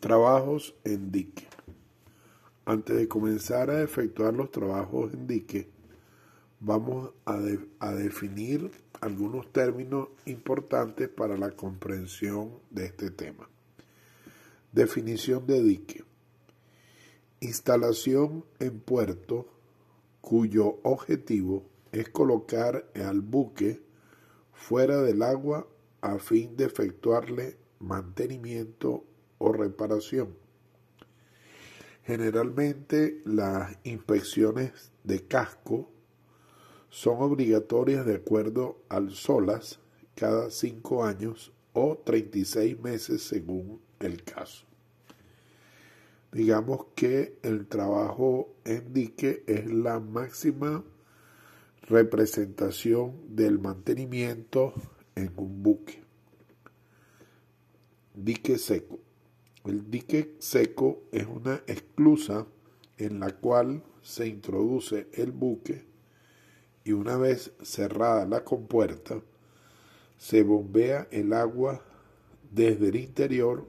Trabajos en dique. Antes de comenzar a efectuar los trabajos en dique, vamos a, definir algunos términos importantes para la comprensión de este tema. Definición de dique. Instalación en puerto cuyo objetivo es colocar al buque fuera del agua a fin de efectuarle mantenimiento o reparación. Generalmente las inspecciones de casco son obligatorias de acuerdo al SOLAS cada cinco años o 36 meses según el caso. Digamos que el trabajo en dique es la máxima representación del mantenimiento en un buque. Dique seco. El dique seco es una esclusa en la cual se introduce el buque y una vez cerrada la compuerta, se bombea el agua desde el interior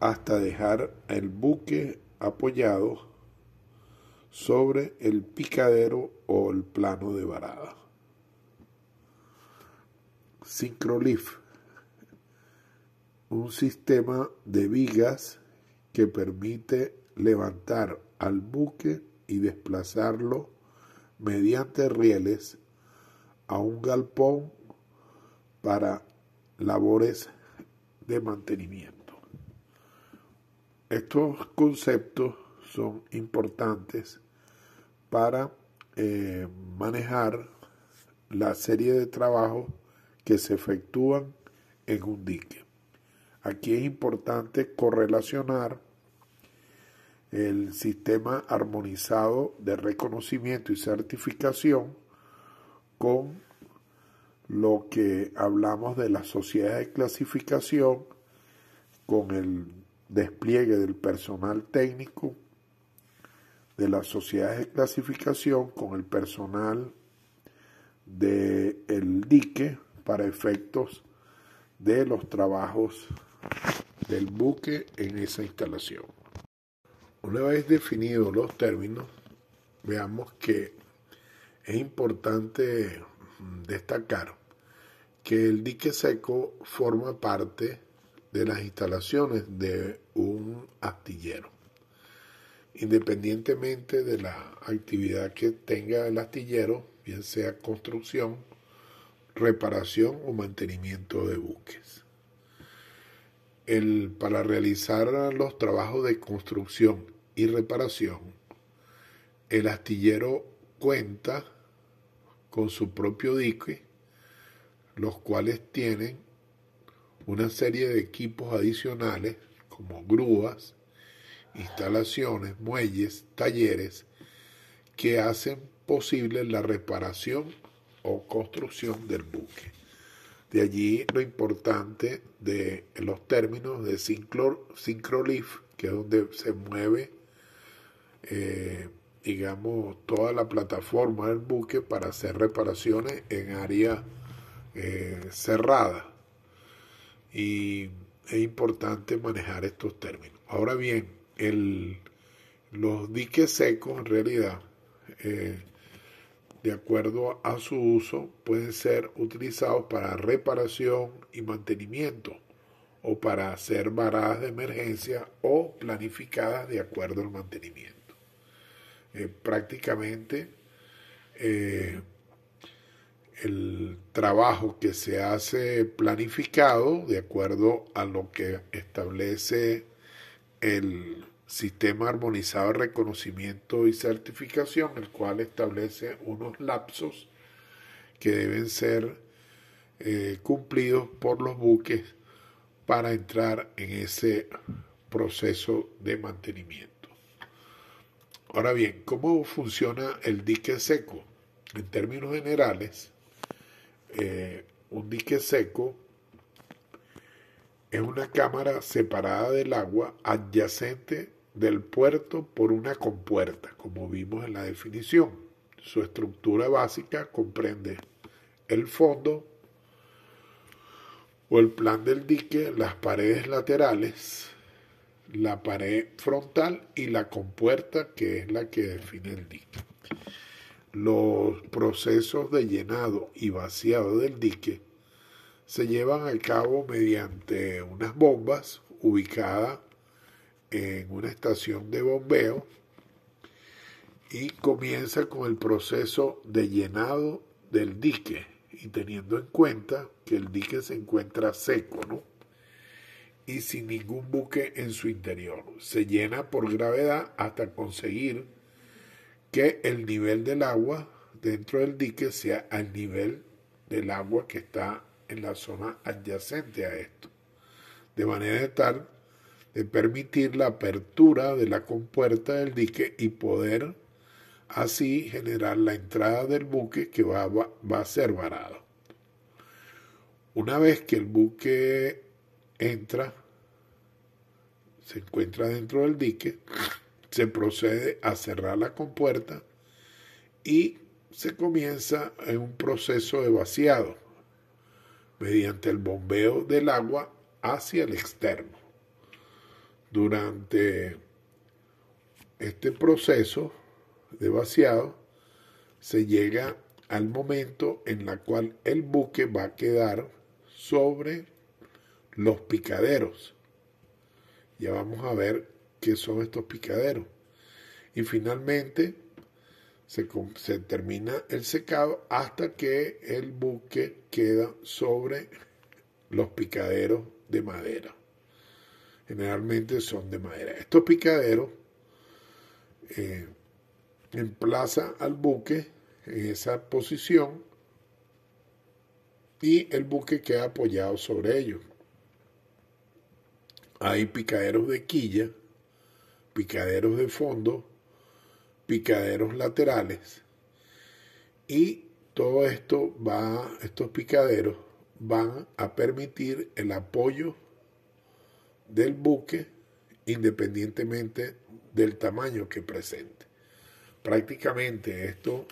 hasta dejar el buque apoyado sobre el picadero o el plano de varada. Syncrolift, un sistema de vigas que permite levantar al buque y desplazarlo mediante rieles a un galpón para labores de mantenimiento. Estos conceptos son importantes para eh, manejar la serie de trabajos que se efectúan en un dique. Aquí es importante correlacionar el sistema armonizado de reconocimiento y certificación con lo que hablamos de la sociedad de clasificación, con el despliegue del personal técnico, de las sociedades de clasificación, con el personal del el dique para efectos de los trabajos del buque en esa instalación. Una vez definidos los términos, veamos que es importante destacar que el dique seco forma parte de las instalaciones de un astillero. Independientemente de la actividad que tenga el astillero, bien sea construcción, reparación o mantenimiento de buques. El, para realizar los trabajos de construcción y reparación, el astillero cuenta con su propio dique, los cuales tienen una serie de equipos adicionales como grúas, instalaciones, muelles, talleres, que hacen posible la reparación o construcción del buque. De allí lo importante de los términos de Syncrolift, que es donde se mueve eh, digamos, toda la plataforma del buque para hacer reparaciones en área eh, cerrada. Y es importante manejar estos términos. Ahora bien, el, los diques secos en realidad, eh, de acuerdo a su uso, pueden ser utilizados para reparación y mantenimiento o para hacer varadas de emergencia o planificadas de acuerdo al mantenimiento. Eh, prácticamente eh, el trabajo que se hace planificado de acuerdo a lo que establece el sistema armonizado de reconocimiento y certificación, el cual establece unos lapsos que deben ser eh, cumplidos por los buques para entrar en ese proceso de mantenimiento. Ahora bien, ¿cómo funciona el dique seco? En términos generales, eh, un dique seco es una cámara separada del agua adyacente del puerto por una compuerta, como vimos en la definición. Su estructura básica comprende el fondo o el plan del dique, las paredes laterales, la pared frontal y la compuerta que es la que define el dique. Los procesos de llenado y vaciado del dique se llevan a cabo mediante unas bombas ubicadas en una estación de bombeo y comienza con el proceso de llenado del dique y teniendo en cuenta que el dique se encuentra seco, ¿no? Y sin ningún buque en su interior. Se llena por gravedad hasta conseguir que el nivel del agua dentro del dique sea al nivel del agua que está en la zona adyacente a esto. De manera tal de permitir la apertura de la compuerta del dique y poder así generar la entrada del buque que va, va, a ser varado. Una vez que el buque entra, se encuentra dentro del dique, se procede a cerrar la compuerta y se comienza en un proceso de vaciado mediante el bombeo del agua hacia el externo. Durante este proceso de vaciado se llega al momento en el cual el buque va a quedar sobre los picaderos. Ya vamos a ver qué son estos picaderos. Y finalmente se, se, termina el secado hasta que el buque queda sobre los picaderos de madera generalmente son de madera. Estos picaderos eh, emplazan al buque en esa posición y el buque queda apoyado sobre ellos. Hay picaderos de quilla, picaderos de fondo, picaderos laterales y todo esto va, estos picaderos van a permitir el apoyo del buque independientemente del tamaño que presente. Prácticamente esto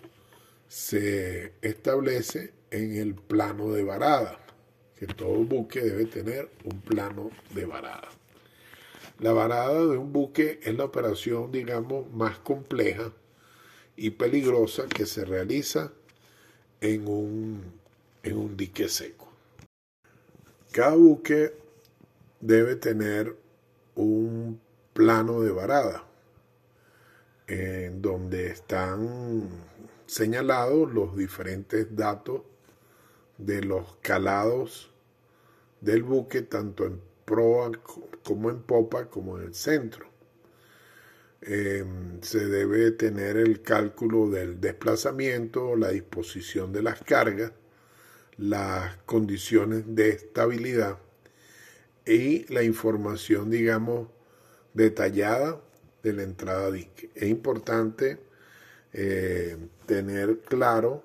se establece en el plano de varada, que todo buque debe tener un plano de varada. La varada de un buque es la operación, digamos, más compleja y peligrosa que se realiza en un, en un dique seco. Cada buque debe tener un plano de varada en donde están señalados los diferentes datos de los calados del buque, tanto en proa como en popa, como en el centro. Em, se debe tener el cálculo del desplazamiento, la disposición de las cargas, las condiciones de estabilidad y la información, digamos, detallada de la entrada dique. Es importante eh, tener claro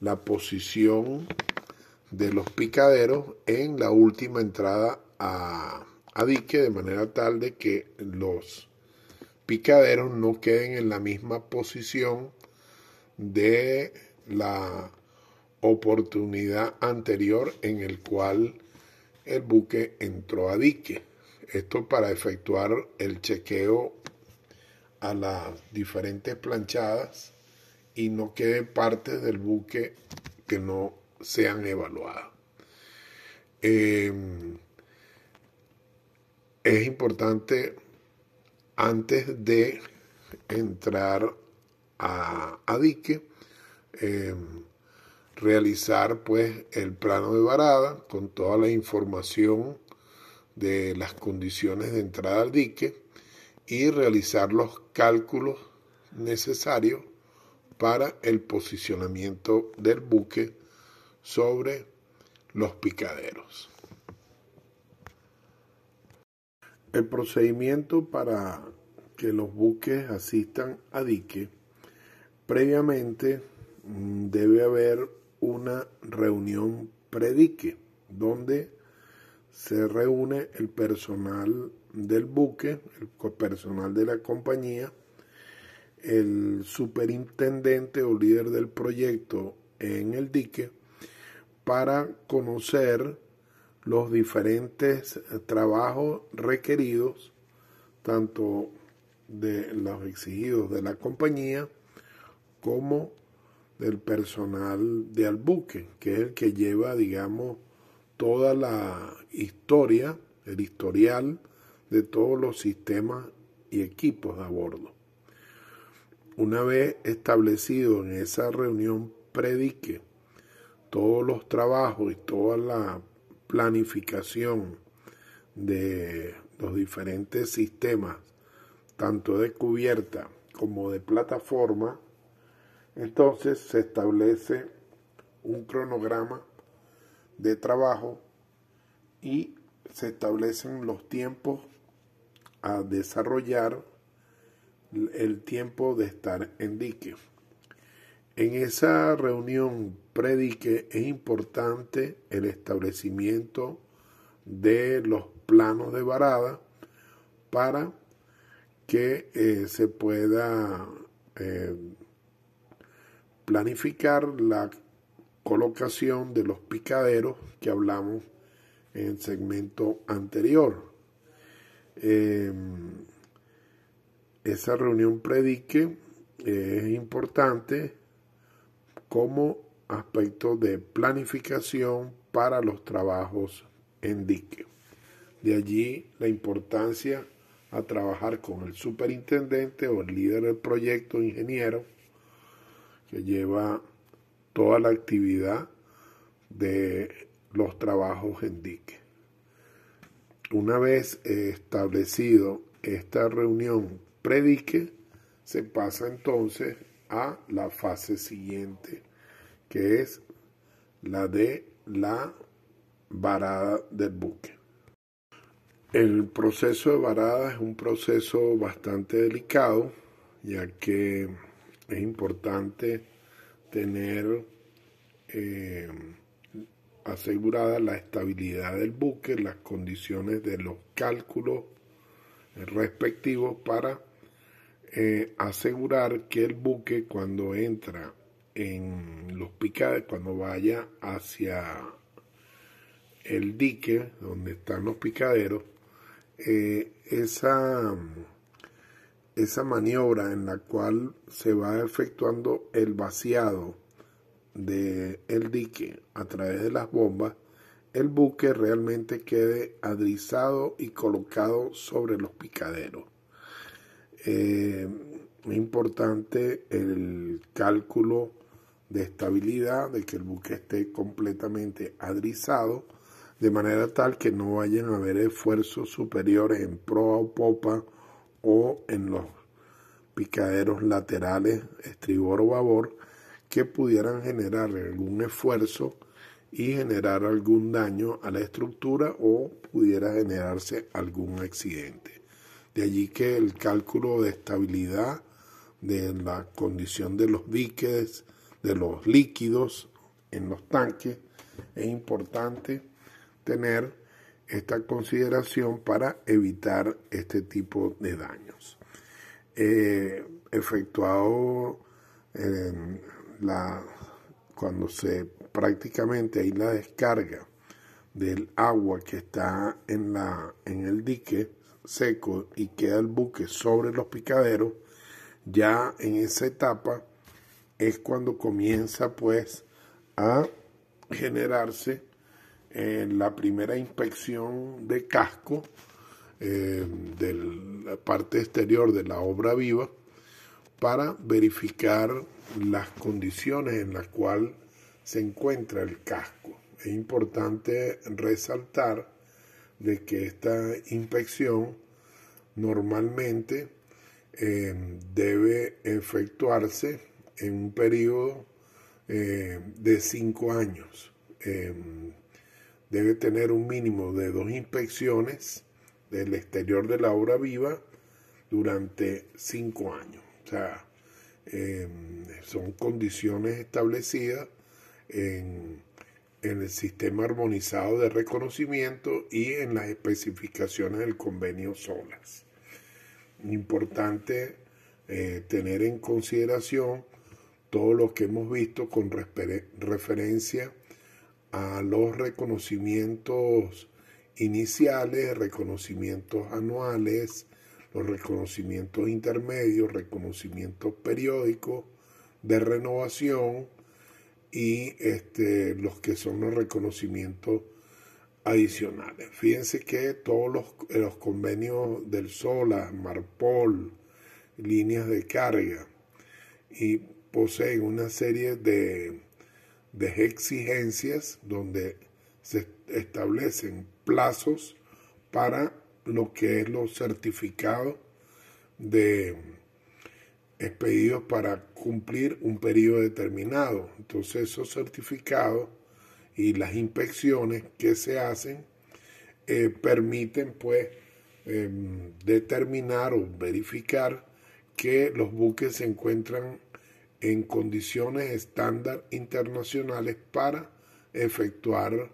la posición de los picaderos en la última entrada a, a dique de manera tal de que los picaderos no queden en la misma posición de la oportunidad anterior en el cual el buque entró a dique. Esto para efectuar el chequeo a las diferentes planchadas y no quede parte del buque que no sean evaluadas. Em, es importante antes de entrar a, dique em, realizar pues el plano de varada con toda la información de las condiciones de entrada al dique y realizar los cálculos necesarios para el posicionamiento del buque sobre los picaderos. El procedimiento para que los buques asistan a dique, previamente mm, debe haber una reunión predique, donde se reúne el personal del buque, el personal de la compañía, el superintendente o líder del proyecto en el dique, para conocer los diferentes trabajos requeridos tanto de los exigidos de la compañía como del personal de Albuque, que es el que lleva, digamos, toda la historia, el historial de todos los sistemas y equipos a bordo. Una vez establecido en esa reunión predique todos los trabajos y toda la planificación de los diferentes sistemas, tanto de cubierta como de plataforma, entonces se establece un cronograma de trabajo y se establecen los tiempos a desarrollar el tiempo de estar en dique. En esa reunión predique es importante el establecimiento de los planos de varada para que eh, se pueda eh, planificar la colocación de los picaderos que hablamos en el segmento anterior. Em, esa reunión predique es importante como aspecto de planificación para los trabajos en dique. De allí la importancia a trabajar con el superintendente o el líder del proyecto ingeniero que lleva toda la actividad de los trabajos en dique. Una vez establecido esta reunión predique, se pasa entonces a la fase siguiente, que es la de la varada del buque. El proceso de varada es un proceso bastante delicado, ya que es importante tener eh, asegurada la estabilidad del buque, las condiciones de los cálculos respectivos para eh, asegurar que el buque cuando entra en los picaderos, cuando vaya hacia el dique donde están los picaderos, eh, esa esa maniobra en la cual se va efectuando el vaciado del el dique a través de las bombas, el buque realmente quede adrizado y colocado sobre los picaderos. Eh, importante el cálculo de estabilidad, de que el buque esté completamente adrizado, de manera tal que no vayan a haber esfuerzos superiores en proa o popa o en los picaderos laterales, estribor o babor, que pudieran generar algún esfuerzo y generar algún daño a la estructura o pudiera generarse algún accidente. De allí que el cálculo de estabilidad de la condición de los diques, de los líquidos en los tanques, es importante tener esta consideración para evitar este tipo de daños. Eh, efectuado la, cuando se prácticamente hay la descarga del agua que está en, la, en el dique seco y queda el buque sobre los picaderos, ya en esa etapa es cuando comienza pues a generarse la primera inspección de casco eh, de la parte exterior de la obra viva para verificar las condiciones en las cuales se encuentra el casco. Es importante resaltar de que esta inspección normalmente eh, debe efectuarse en un periodo eh, de cinco años debe tener un mínimo de dos inspecciones del exterior de la obra viva durante cinco años. O sea, em, son condiciones establecidas en, el sistema armonizado de reconocimiento y en las especificaciones del convenio SOLAS. Importante eh, tener en consideración todo lo que hemos visto con referencia a los reconocimientos iniciales, reconocimientos anuales, los reconocimientos intermedios, reconocimientos periódicos de renovación y este, los que son los reconocimientos adicionales. Fíjense que todos los, los convenios del SOLA, Marpol, líneas de carga, y poseen una serie de, de exigencias donde se establecen plazos para lo que es los certificados de expedidos para cumplir un periodo determinado. Entonces esos certificados y las inspecciones que se hacen eh, permiten pues em, determinar o verificar que los buques se encuentran en condiciones estándar internacionales para efectuar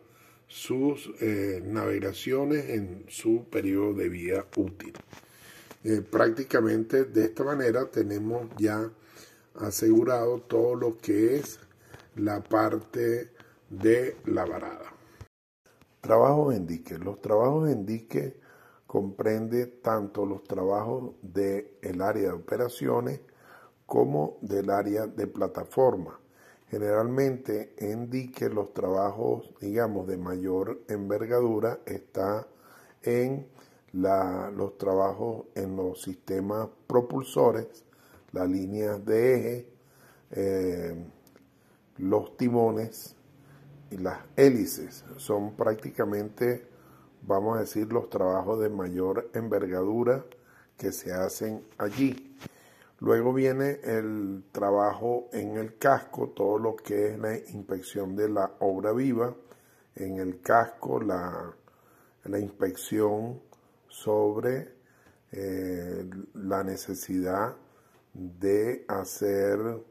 sus eh, navegaciones en su periodo de vida útil. Eh, prácticamente de esta manera tenemos ya asegurado todo lo que es la parte de la varada. Trabajos en dique. Los trabajos en dique comprende tanto los trabajos del el área de operaciones como del área de plataforma. Generalmente en dique los trabajos, digamos, de mayor envergadura está en los trabajos en los sistemas propulsores, las líneas de eje, eh, los timones y las hélices. Son prácticamente vamos a decir, los trabajos de mayor envergadura que se hacen allí. Luego viene el trabajo en el casco, todo lo que es la inspección de la obra viva. En el casco, la, inspección sobre eh, la necesidad de hacer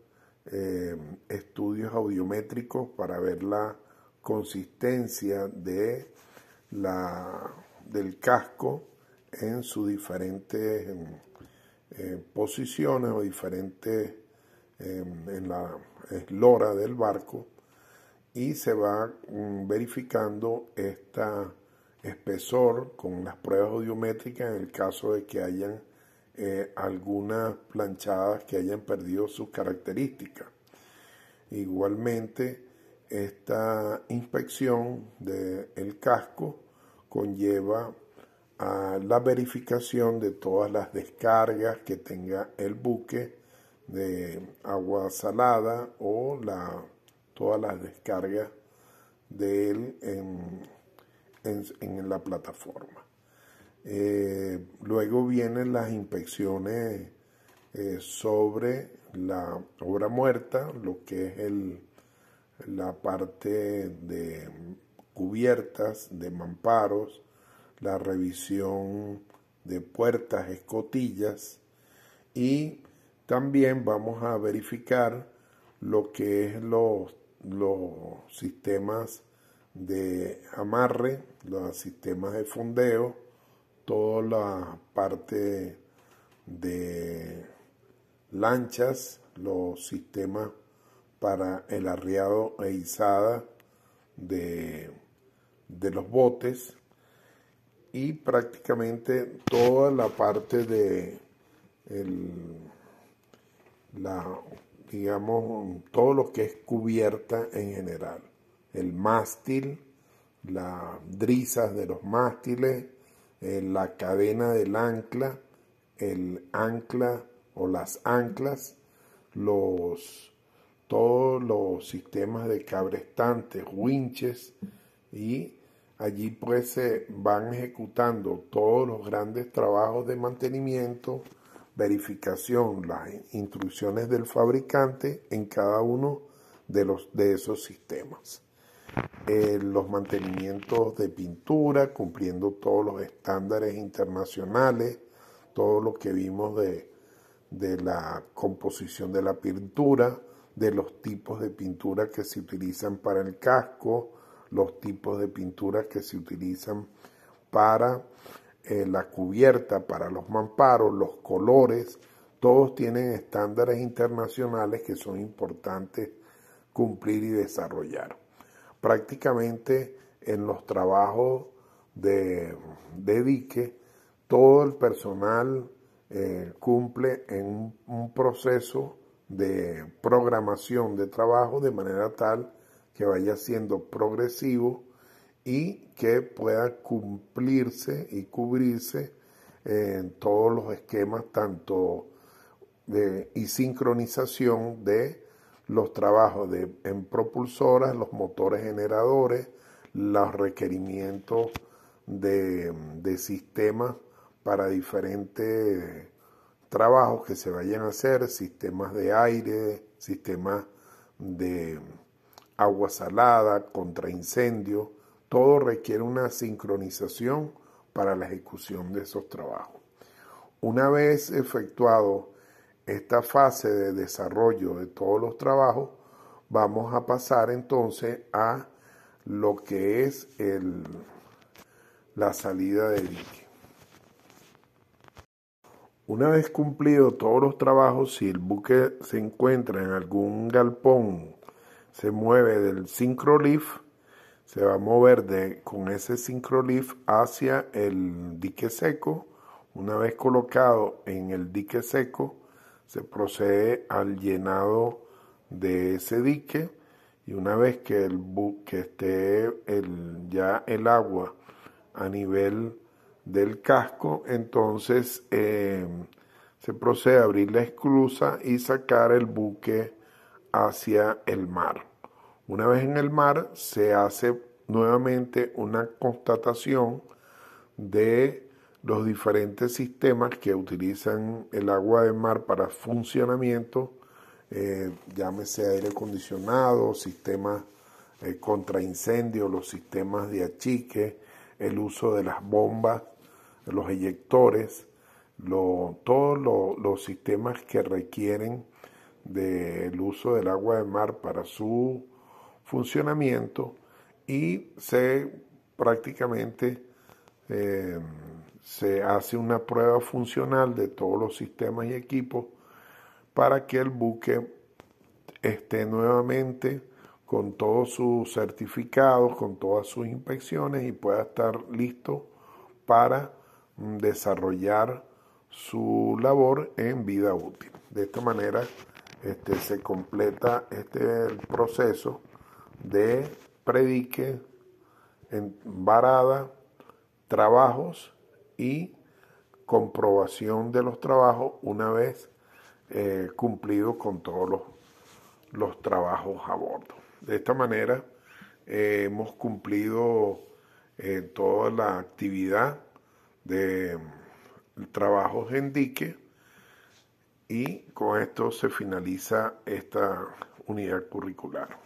eh, estudios audiométricos para ver la consistencia de la, del casco en sus diferentes eh, posiciones o diferentes em, en la eslora del barco y se va mm, verificando este espesor con las pruebas audiométricas en el caso de que hayan eh, algunas planchadas que hayan perdido sus características. Igualmente, esta inspección del casco conlleva a la verificación de todas las descargas que tenga el buque de agua salada o la, todas las descargas de él en, la plataforma. Eh, luego vienen las inspecciones eh, sobre la obra muerta, lo que es el, la parte de cubiertas de mamparos, la revisión de puertas, escotillas y también vamos a verificar lo que es los, los sistemas de amarre, los sistemas de fondeo, toda la parte de lanchas, los sistemas para el arriado e izada de de los botes y prácticamente toda la parte de la digamos todo lo que es cubierta en general. El mástil las drisas de los mástiles eh, la cadena del ancla el ancla o las anclas los todos los sistemas de cabrestantes winches y allí pues se van ejecutando todos los grandes trabajos de mantenimiento, verificación, las instrucciones del fabricante en cada uno de, los, de esos sistemas. Eh, los mantenimientos de pintura, cumpliendo todos los estándares internacionales, todo lo que vimos de, de la composición de la pintura, de los tipos de pintura que se utilizan para el casco, los tipos de pintura que se utilizan para eh, la cubierta, para los mamparos, los colores, todos tienen estándares internacionales que son importantes cumplir y desarrollar. Prácticamente en los trabajos de, de dique, todo el personal eh, cumple en un, proceso de programación de trabajo de manera tal que vaya siendo progresivo y que pueda cumplirse y cubrirse en todos los esquemas tanto de, y sincronización de los trabajos de, en propulsoras, los motores generadores, los requerimientos de, de sistemas para diferentes trabajos que se vayan a hacer, sistemas de aire, sistemas de agua salada, contra incendio, todo requiere una sincronización para la ejecución de esos trabajos. Una vez efectuado esta fase de desarrollo de todos los trabajos, vamos a pasar entonces a lo que es el, la salida de dique. Una vez cumplido todos los trabajos, si el buque se encuentra en algún galpón, se mueve del synchrolift, se va a mover de, con ese synchrolift hacia el dique seco. Una vez colocado en el dique seco, se procede al llenado de ese dique y una vez que el buque esté el, ya el agua a nivel del casco, entonces eh, se procede a abrir la esclusa y sacar el buque hacia el mar. Una vez en el mar se hace nuevamente una constatación de los diferentes sistemas que utilizan el agua de mar para funcionamiento, eh, llámese aire acondicionado, sistemas eh, contra incendio, los sistemas de achique, el uso de las bombas, los eyectores, todos los sistemas que requieren del uso del agua de mar para su funcionamiento y se prácticamente eh, se hace una prueba funcional de todos los sistemas y equipos para que el buque esté nuevamente con todos sus certificados, con todas sus inspecciones y pueda estar listo para mm, desarrollar su labor en vida útil. De esta manera este, se completa este proceso de predique, en varada, trabajos y comprobación de los trabajos una vez eh, cumplido con todos los, los trabajos a bordo. De esta manera eh, hemos cumplido eh, toda la actividad de trabajos en dique y con esto se finaliza esta unidad curricular.